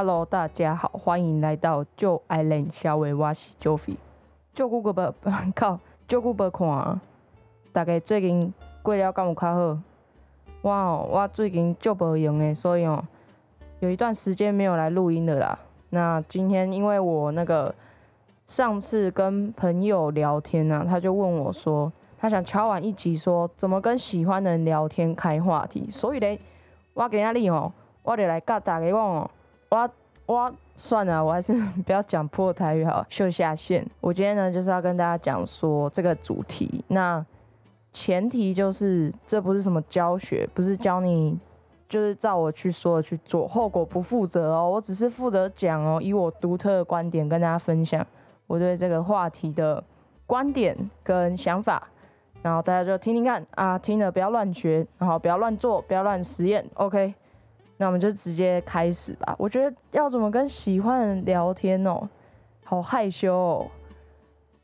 Hello，大家好，欢迎来到旧 Island 小维瓦西 Joey。旧久个不靠，旧久无看啊。大家最近过了敢有较好？我哦，我最近就无用诶，所以哦，有一段时间没有来录音了啦。那今天因为我那个上次跟朋友聊天啊，他就问我说，他想敲完一集，说怎么跟喜欢的人聊天开话题。所以咧，我今仔日哦，我就来教大家讲哦，我我算了，我还是 不要讲破台语好，秀下线。我今天呢就是要跟大家讲说这个主题，那前提就是这不是什么教学，不是教你就是照我去说的去做，后果不负责哦。我只是负责讲哦，以我独特的观点跟大家分享我对这个话题的观点跟想法，然后大家就听听看啊，听了不要乱学，然后不要乱做，不要乱实验，OK。那我们就直接开始吧。我觉得要怎么跟喜欢人聊天哦，好害羞哦。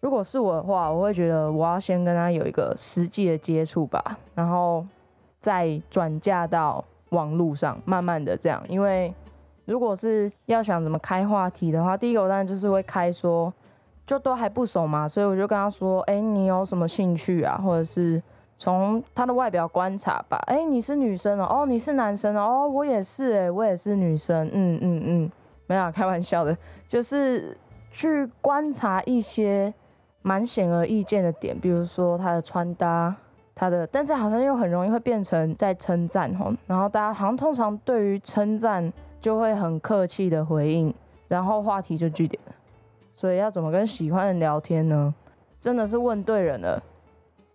如果是我的话，我会觉得我要先跟他有一个实际的接触吧，然后再转嫁到网络上，慢慢的这样。因为如果是要想怎么开话题的话，第一个我当然就是会开说，就都还不熟嘛，所以我就跟他说，哎，你有什么兴趣啊，或者是。从他的外表观察吧，哎，你是女生哦，哦，你是男生哦，我也是，哎，我也是女生，嗯嗯嗯，没有开玩笑的，就是去观察一些蛮显而易见的点，比如说他的穿搭，他的，但是好像又很容易会变成在称赞吼，然后大家好像通常对于称赞就会很客气的回应，然后话题就据点了，所以要怎么跟喜欢的人聊天呢？真的是问对人了。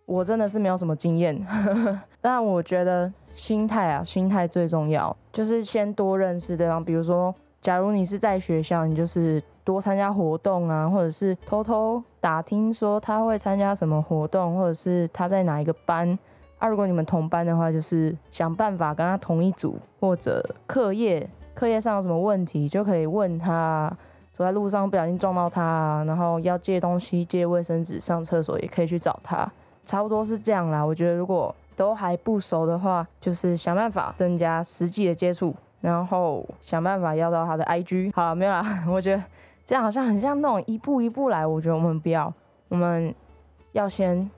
我真的是没有什么经验，但我觉得心态啊，心态最重要，就是先多认识对方。比如说，假如你是在学校，你就是多参加活动啊，或者是偷偷打听说他会参加什么活动，或者是他在哪一个班。啊，如果你们同班的话，就是想办法跟他同一组，或者课业课业上有什么问题，就可以问他。走在路上不小心撞到他，然后要借东西、借卫生纸、上厕所，也可以去找他。差不多是这样啦，我觉得如果都还不熟的话，就是想办法增加实际的接触，然后想办法要到他的 IG。好了，没有啦，我觉得这样好像很像那种一步一步来。我觉得我们不要，我们要先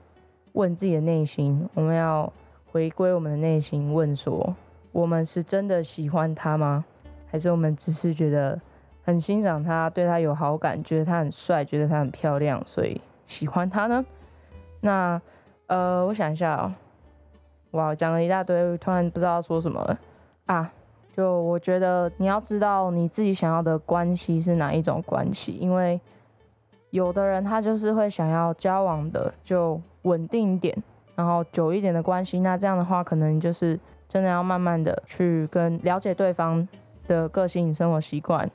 问自己的内心，我们要回归我们的内心，问说我们是真的喜欢他吗？还是我们只是觉得很欣赏他，对他有好感，觉得他很帅，觉得他很漂亮，所以喜欢他呢？那。呃，我想一下哦，哇，讲了一大堆，突然不知道说什么了啊！就我觉得你要知道你自己想要的关系是哪一种关系，因为有的人他就是会想要交往的就稳定一点，然后久一点的关系。那这样的话，可能就是真的要慢慢的去跟了解对方的个性、生活习惯。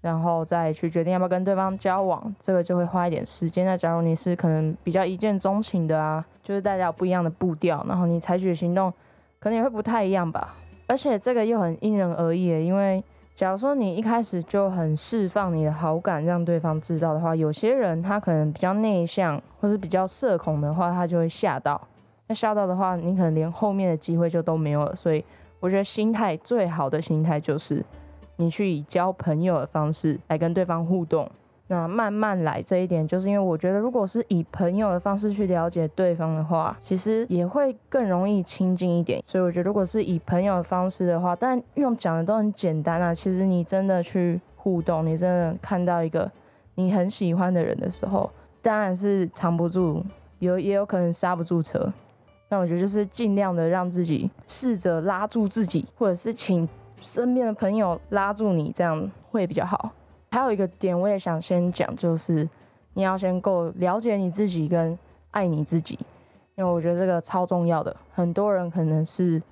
然后再去决定要不要跟对方交往，这个就会花一点时间。那假如你是可能比较一见钟情的啊，就是大家有不一样的步调，然后你采取行动可能也会不太一样吧。而且这个又很因人而异，因为假如说你一开始就很释放你的好感，让对方知道的话，有些人他可能比较内向或是比较社恐的话，他就会吓到。那吓到的话，你可能连后面的机会就都没有了。所以我觉得心态最好的心态就是。你去以交朋友的方式来跟对方互动，那慢慢来这一点，就是因为我觉得，如果是以朋友的方式去了解对方的话，其实也会更容易亲近一点。所以我觉得，如果是以朋友的方式的话，但用讲的都很简单啊。其实你真的去互动，你真的看到一个你很喜欢的人的时候，当然是藏不住，有也有可能刹不住车。但我觉得就是尽量的让自己试着拉住自己，或者是请。身边的朋友拉住你，这样会比较好。还有一个点，我也想先讲，就是你要先够了解你自己跟爱你自己，因为我觉得这个超重要的。很多人可能是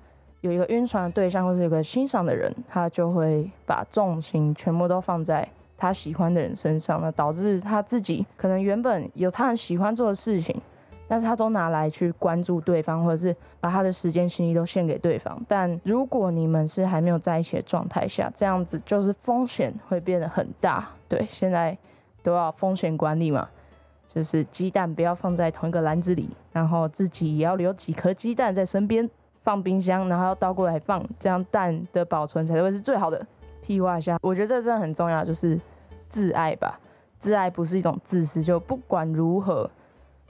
有一个晕船的对象，或是有个欣赏的人，他就会把重心全部都放在他喜欢的人身上，那导致他自己可能原本有他很喜欢做的事情。但是他都拿来去关注对方，或者是把他的时间、心力都献给对方。但如果你们是还没有在一起的状态下，这样子就是风险会变得很大。对，现在都要风险管理嘛，就是鸡蛋不要放在同一个篮子里，然后自己也要留几颗鸡蛋在身边，放冰箱，然后要倒过来放，这样蛋的保存才会是最好的。屁话一下，我觉得这真的很重要，就是自爱吧。自爱不是一种自私，就不管如何，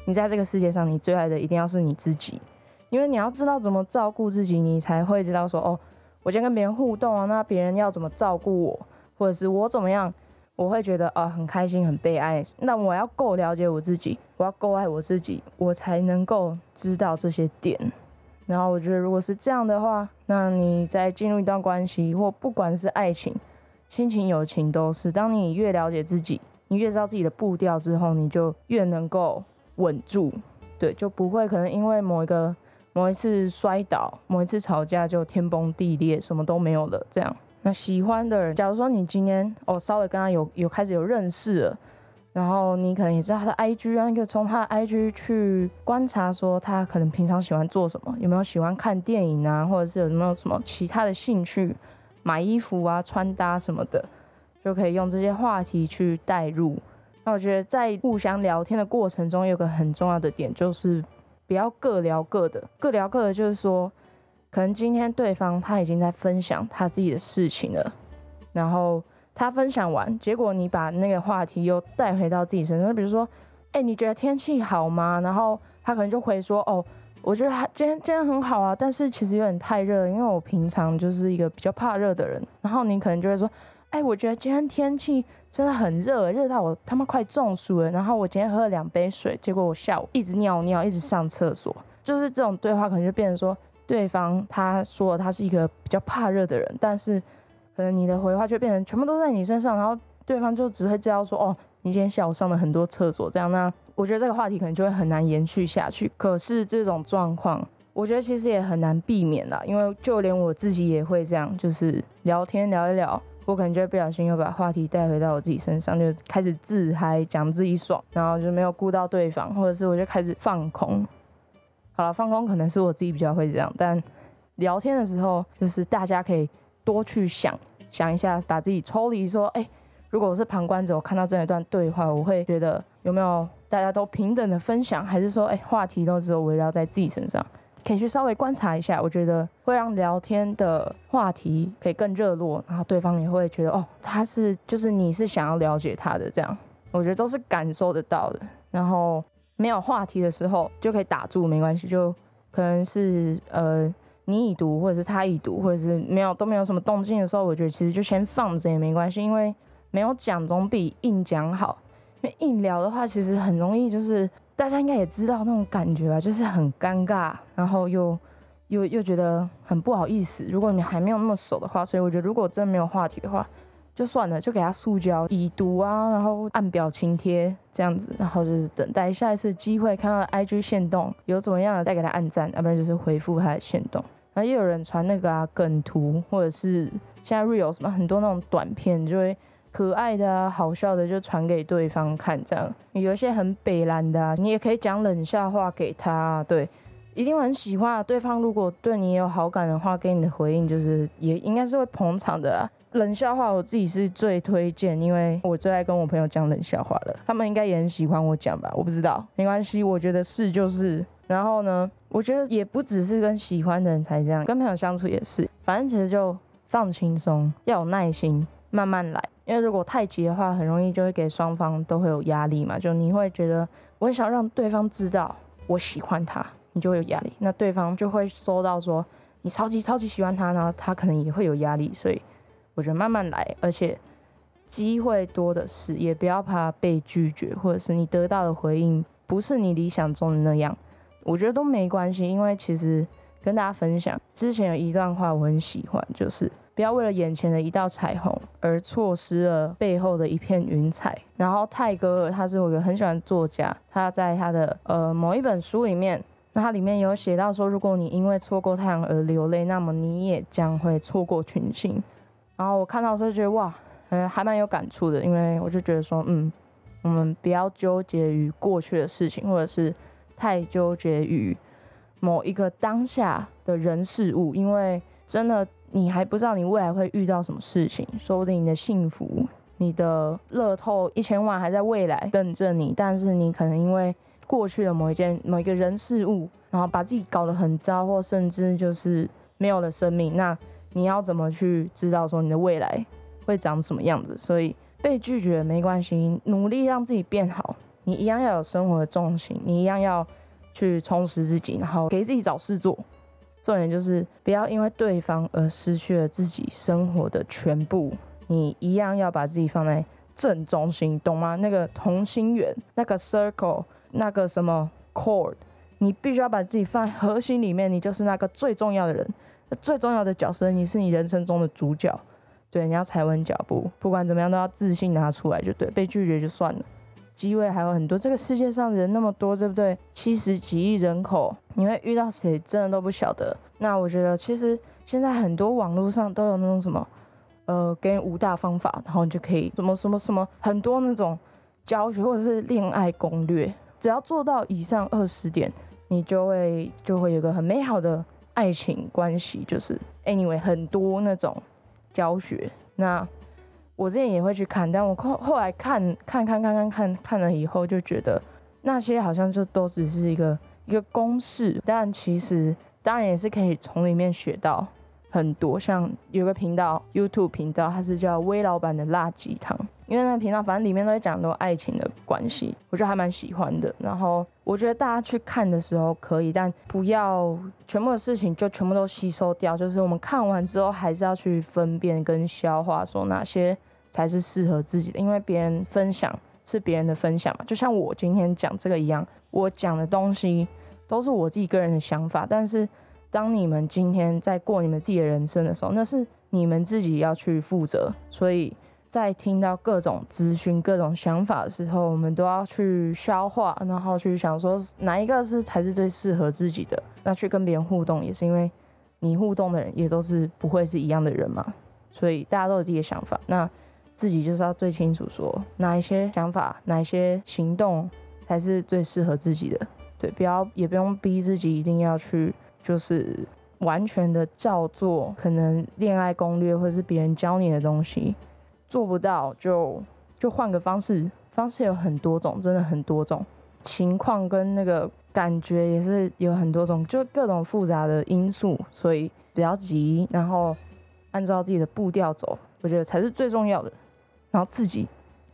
你在这个世界上，你最爱的一定要是你自己，因为你要知道怎么照顾自己，你才会知道说，哦，我今天跟别人互动啊，那别人要怎么照顾我，或者是我怎么样，我会觉得啊很开心、很被爱。那我要够了解我自己，我要够爱我自己，我才能够知道这些点。然后我觉得，如果是这样的话，那你在进入一段关系，或不管是爱情、亲情、友情，都是当你越了解自己。你越知道自己的步调之后，你就越能够稳住，对，就不会可能因为某一个某一次摔倒，某一次吵架就天崩地裂，什么都没有了。这样，那喜欢的人，假如说你今天哦稍微跟他有有开始有认识了，然后你可能也知道他的 IG 啊，你可以从他的 IG 去观察说他可能平常喜欢做什么，有没有喜欢看电影啊，或者是有没有什么其他的兴趣，买衣服啊、穿搭什么的。就可以用这些话题去带入。那我觉得在互相聊天的过程中，有个很重要的点就是不要各聊各的。各聊各的，就是说，可能今天对方他已经在分享他自己的事情了，然后他分享完，结果你把那个话题又带回到自己身上。比如说，哎，你觉得天气好吗？然后他可能就会说，哦，我觉得今天今天很好啊，但是其实有点太热，因为我平常就是一个比较怕热的人。然后你可能就会说。哎，我觉得今天天气真的很热，热到我他妈快中暑了。然后我今天喝了两杯水，结果我下午一直尿尿，一直上厕所。就是这种对话，可能就变成说，对方他说了他是一个比较怕热的人，但是可能你的回话就变成全部都在你身上，然后对方就只会知道说，哦，你今天下午上了很多厕所，这样那我觉得这个话题可能就会很难延续下去。可是这种状况，我觉得其实也很难避免啦，因为就连我自己也会这样，就是聊天聊一聊。我可能就会不小心又把话题带回到我自己身上，就开始自嗨，讲自己爽，然后就没有顾到对方，或者是我就开始放空。好了，放空可能是我自己比较会这样，但聊天的时候，就是大家可以多去想想一下，把自己抽离，说，哎，如果我是旁观者，我看到这一段对话，我会觉得有没有大家都平等的分享，还是说，哎，话题都只有围绕在自己身上？可以去稍微观察一下，我觉得会让聊天的话题可以更热络，然后对方也会觉得哦，他是就是你是想要了解他的这样，我觉得都是感受得到的。然后没有话题的时候就可以打住，没关系，就可能是呃你已读或者是他已读，或者是没有都没有什么动静的时候，我觉得其实就先放着也没关系，因为没有讲总比硬讲好。因为硬聊的话，其实很容易就是。大家应该也知道那种感觉吧，就是很尴尬，然后又又又觉得很不好意思。如果你还没有那么熟的话，所以我觉得如果真的没有话题的话，就算了，就给他塑胶已读啊，然后按表情贴这样子，然后就是等待下一次机会看到 IG 线动有怎么样的再给他按赞，要不然就是回复他的线动。然后也有人传那个啊梗图，或者是现在 real 什么很多那种短片就会。可爱的啊，好笑的就传给对方看，这样有一些很北蓝的，你也可以讲冷笑话给他，对，一定很喜欢。对方如果对你有好感的话，给你的回应就是也应该是会捧场的啊。冷笑话我自己是最推荐，因为我最爱跟我朋友讲冷笑话了，他们应该也很喜欢我讲吧？我不知道，没关系，我觉得是就是。然后呢，我觉得也不只是跟喜欢的人才这样，跟朋友相处也是，反正其实就放轻松，要有耐心。慢慢来，因为如果太急的话，很容易就会给双方都会有压力嘛。就你会觉得我很想让对方知道我喜欢他，你就会有压力。那对方就会收到说你超级超级喜欢他，然后他可能也会有压力。所以我觉得慢慢来，而且机会多的是，也不要怕被拒绝，或者是你得到的回应不是你理想中的那样，我觉得都没关系。因为其实跟大家分享之前有一段话我很喜欢，就是。不要为了眼前的一道彩虹而错失了背后的一片云彩。然后泰戈尔他是我一个很喜欢的作家，他在他的呃某一本书里面，那他里面有写到说，如果你因为错过太阳而流泪，那么你也将会错过群星。然后我看到时候觉得哇，嗯，还蛮有感触的，因为我就觉得说，嗯，我们不要纠结于过去的事情，或者是太纠结于某一个当下的人事物，因为真的。你还不知道你未来会遇到什么事情，说不定你的幸福、你的乐透一千万还在未来等着你，但是你可能因为过去的某一件、某一个人事物，然后把自己搞得很糟，或甚至就是没有了生命。那你要怎么去知道说你的未来会长什么样子。所以被拒绝没关系，努力让自己变好。你一样要有生活的重心，你一样要去充实自己，然后给自己找事做。重点就是不要因为对方而失去了自己生活的全部。你一样要把自己放在正中心，懂吗？那个同心圆，那个 circle，那个什么 chord，你必须要把自己放在核心里面。你就是那个最重要的人，最重要的角色，你是你人生中的主角。对，你要踩稳脚步，不管怎么样都要自信拿出来，就对。被拒绝就算了。机会还有很多，这个世界上人那么多，对不对？七十几亿人口，你会遇到谁，真的都不晓得。那我觉得，其实现在很多网络上都有那种什么，呃，给你五大方法，然后你就可以什么什么什么，很多那种教学或者是恋爱攻略，只要做到以上二十点，你就会就会有个很美好的爱情关系。就是 anyway，很多那种教学，那。我之前也会去看，但我后后来看看看看看看看了以后，就觉得那些好像就都只是一个一个公式，但其实当然也是可以从里面学到很多。像有个频道 YouTube 频道，它是叫微老板的辣鸡汤，因为那个频道反正里面都在讲很多爱情的关系，我觉得还蛮喜欢的。然后我觉得大家去看的时候可以，但不要全部的事情就全部都吸收掉，就是我们看完之后还是要去分辨跟消化，说哪些。才是适合自己的，因为别人分享是别人的分享嘛，就像我今天讲这个一样，我讲的东西都是我自己个人的想法。但是当你们今天在过你们自己的人生的时候，那是你们自己要去负责。所以在听到各种资讯、各种想法的时候，我们都要去消化，然后去想说哪一个是才是最适合自己的。那去跟别人互动，也是因为你互动的人也都是不会是一样的人嘛，所以大家都有自己的想法。那自己就是要最清楚，说哪一些想法、哪一些行动才是最适合自己的。对，不要也不用逼自己一定要去，就是完全的照做。可能恋爱攻略或者是别人教你的东西做不到，就就换个方式。方式有很多种，真的很多种情况跟那个感觉也是有很多种，就各种复杂的因素。所以不要急，然后按照自己的步调走，我觉得才是最重要的。然后自己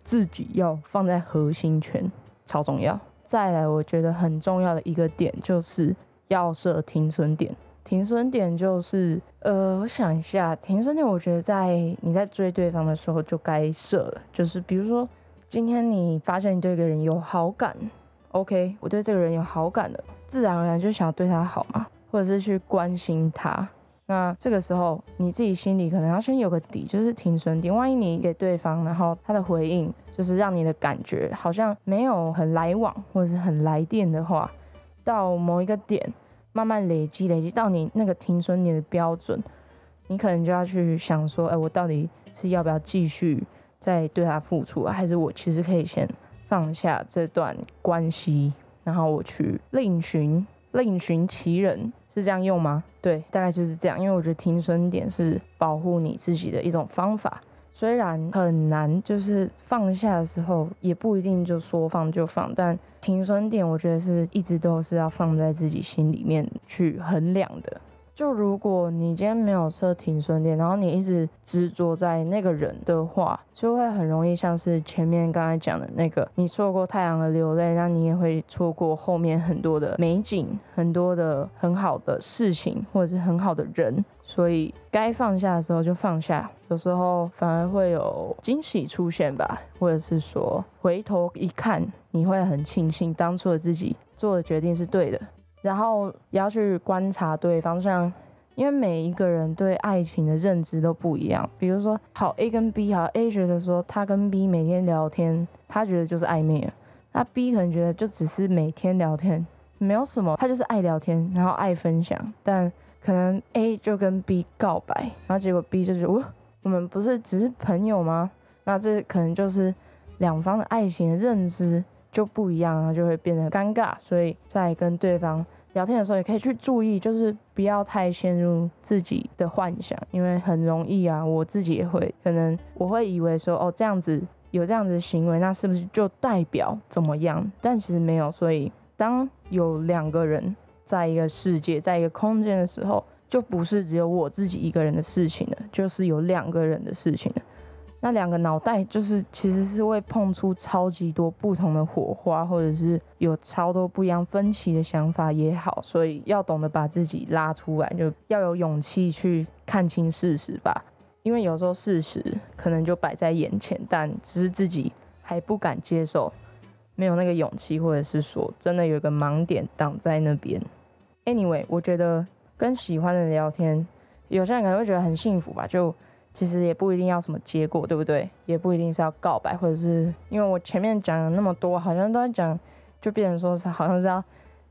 自己要放在核心圈，超重要。再来，我觉得很重要的一个点就是要设停损点。停损点就是，呃，我想一下，停损点，我觉得在你在追对方的时候就该设了。就是比如说，今天你发现你对一个人有好感，OK，我对这个人有好感了，自然而然就想要对他好嘛，或者是去关心他。那这个时候，你自己心里可能要先有个底，就是停损点。万一你给对方，然后他的回应就是让你的感觉好像没有很来往，或者是很来电的话，到某一个点，慢慢累积，累积到你那个停损点的标准，你可能就要去想说，哎，我到底是要不要继续再对他付出，还是我其实可以先放下这段关系，然后我去另寻另寻其人。是这样用吗？对，大概就是这样。因为我觉得停损点是保护你自己的一种方法，虽然很难，就是放下的时候也不一定就说放就放，但停损点我觉得是一直都是要放在自己心里面去衡量的。就如果你今天没有设停损点，然后你一直执着在那个人的话，就会很容易像是前面刚才讲的那个，你错过太阳的流泪，那你也会错过后面很多的美景，很多的很好的事情，或者是很好的人。所以该放下的时候就放下，有时候反而会有惊喜出现吧，或者是说回头一看，你会很庆幸当初的自己做的决定是对的。然后也要去观察对方，像因为每一个人对爱情的认知都不一样。比如说，好 A 跟 B，好 A 觉得说他跟 B 每天聊天，他觉得就是暧昧了。那 B 可能觉得就只是每天聊天，没有什么，他就是爱聊天，然后爱分享。但可能 A 就跟 B 告白，然后结果 B 就觉得我我们不是只是朋友吗？那这可能就是两方的爱情的认知就不一样，然后就会变得尴尬。所以在跟对方。聊天的时候也可以去注意，就是不要太陷入自己的幻想，因为很容易啊。我自己也会，可能我会以为说，哦，这样子有这样子的行为，那是不是就代表怎么样？但其实没有。所以，当有两个人在一个世界，在一个空间的时候，就不是只有我自己一个人的事情了，就是有两个人的事情了。那两个脑袋就是其实是会碰出超级多不同的火花，或者是有超多不一样分歧的想法也好，所以要懂得把自己拉出来，就要有勇气去看清事实吧。因为有时候事实可能就摆在眼前，但只是自己还不敢接受，没有那个勇气，或者是说真的有一个盲点挡在那边。Anyway，我觉得跟喜欢的人聊天，有些人可能会觉得很幸福吧，就。其实也不一定要什么结果，对不对？也不一定是要告白，或者是因为我前面讲了那么多，好像都在讲，就变成说是好像是要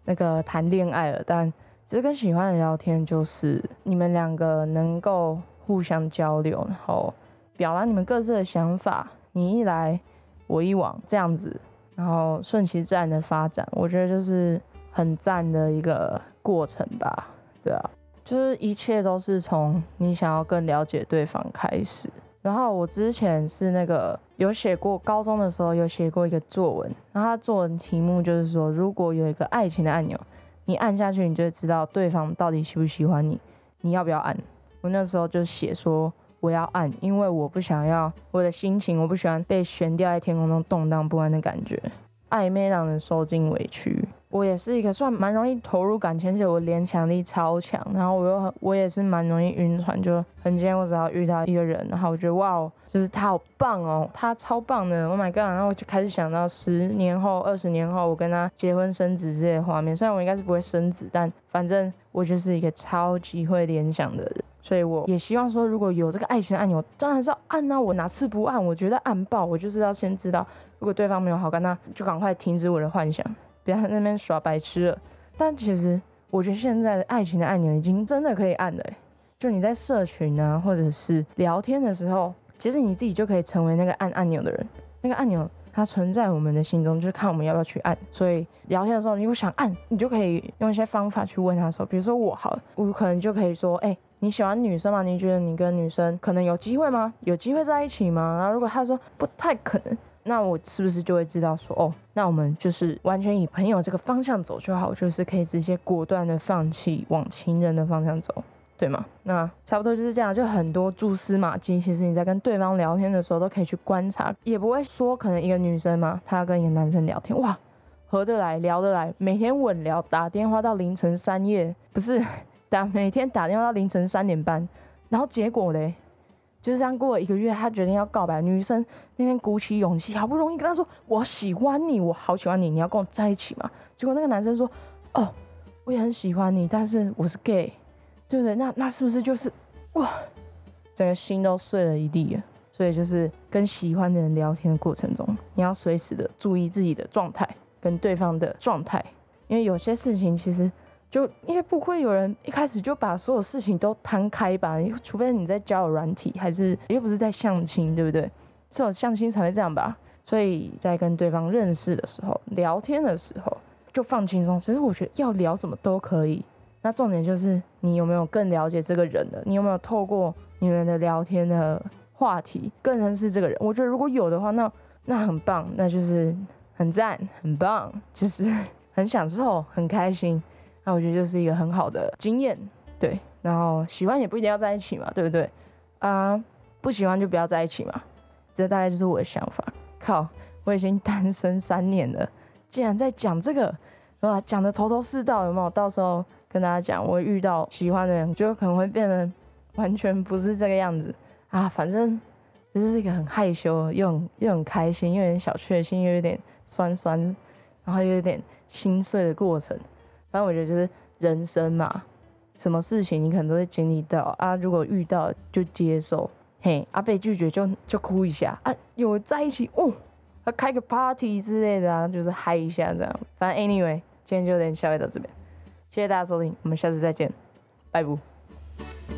那个谈恋爱了。但其实跟喜欢的人聊天，就是你们两个能够互相交流，然后表达你们各自的想法，你一来我一往这样子，然后顺其自然的发展，我觉得就是很赞的一个过程吧，对啊。就是一切都是从你想要更了解对方开始。然后我之前是那个有写过，高中的时候有写过一个作文，然后它作文题目就是说，如果有一个爱情的按钮，你按下去，你就会知道对方到底喜不喜欢你，你要不要按？我那时候就写说我要按，因为我不想要我的心情，我不喜欢被悬吊在天空中动荡不安的感觉，暧昧让人受尽委屈。我也是一个算蛮容易投入感情，而且我联想力超强，然后我又很我也是蛮容易晕船，就很今天我只要遇到一个人，然后我觉得哇哦，就是他好棒哦，他超棒的，Oh my god，然后我就开始想到十年后、二十年后我跟他结婚生子这些画面。虽然我应该是不会生子，但反正我就是一个超级会联想的人，所以我也希望说如果有这个爱情按钮，当然是要按啊，我哪次不按？我觉得按爆，我就是要先知道，如果对方没有好感，那就赶快停止我的幻想。不要在那边耍白痴了。但其实我觉得现在的爱情的按钮已经真的可以按了。就你在社群啊，或者是聊天的时候，其实你自己就可以成为那个按按钮的人。那个按钮它存在我们的心中，就是看我们要不要去按。所以聊天的时候，你不想按，你就可以用一些方法去问他说，比如说我好，我可能就可以说，哎，你喜欢女生吗？你觉得你跟女生可能有机会吗？有机会在一起吗？然后如果他说不太可能。那我是不是就会知道说，哦，那我们就是完全以朋友这个方向走就好，就是可以直接果断的放弃往情人的方向走，对吗？那差不多就是这样，就很多蛛丝马迹，其实你在跟对方聊天的时候都可以去观察，也不会说可能一个女生嘛，她要跟一个男生聊天，哇，合得来，聊得来，每天稳聊，打电话到凌晨三夜，不是 打每天打电话到凌晨三点半，然后结果嘞？就是这样过了一个月，他决定要告白。女生那天鼓起勇气，好不容易跟他说：“我喜欢你，我好喜欢你，你要跟我在一起吗？”结果那个男生说：“哦，我也很喜欢你，但是我是 gay，对不对？那那是不是就是哇，整个心都碎了一地了？所以就是跟喜欢的人聊天的过程中，你要随时的注意自己的状态跟对方的状态，因为有些事情其实。”就因为不会有人一开始就把所有事情都摊开吧，除非你在交友软体，还是又不是在相亲，对不对？只有相亲才会这样吧。所以在跟对方认识的时候，聊天的时候就放轻松。其实我觉得要聊什么都可以，那重点就是你有没有更了解这个人的，你有没有透过你们的聊天的话题更认识这个人。我觉得如果有的话，那那很棒，那就是很赞，很棒，就是很享受，很开心。那我觉得就是一个很好的经验，对。然后喜欢也不一定要在一起嘛，对不对？啊，不喜欢就不要在一起嘛。这大概就是我的想法。靠，我已经单身三年了，竟然在讲这个，哇，讲的头头是道，有没有？到时候跟大家讲，我遇到喜欢的人，就可能会变得完全不是这个样子啊。反正这是一个很害羞，又很又很开心，又有点小确幸，又有点酸酸，然后又有点心碎的过程。反正我觉得就是人生嘛，什么事情你可能都会经历到啊。如果遇到就接受，嘿，啊被拒绝就就哭一下啊，有在一起哦，开个 party 之类的啊，就是嗨一下这样。反正 anyway，今天就连宵夜到这边，谢谢大家收听，我们下次再见，拜拜。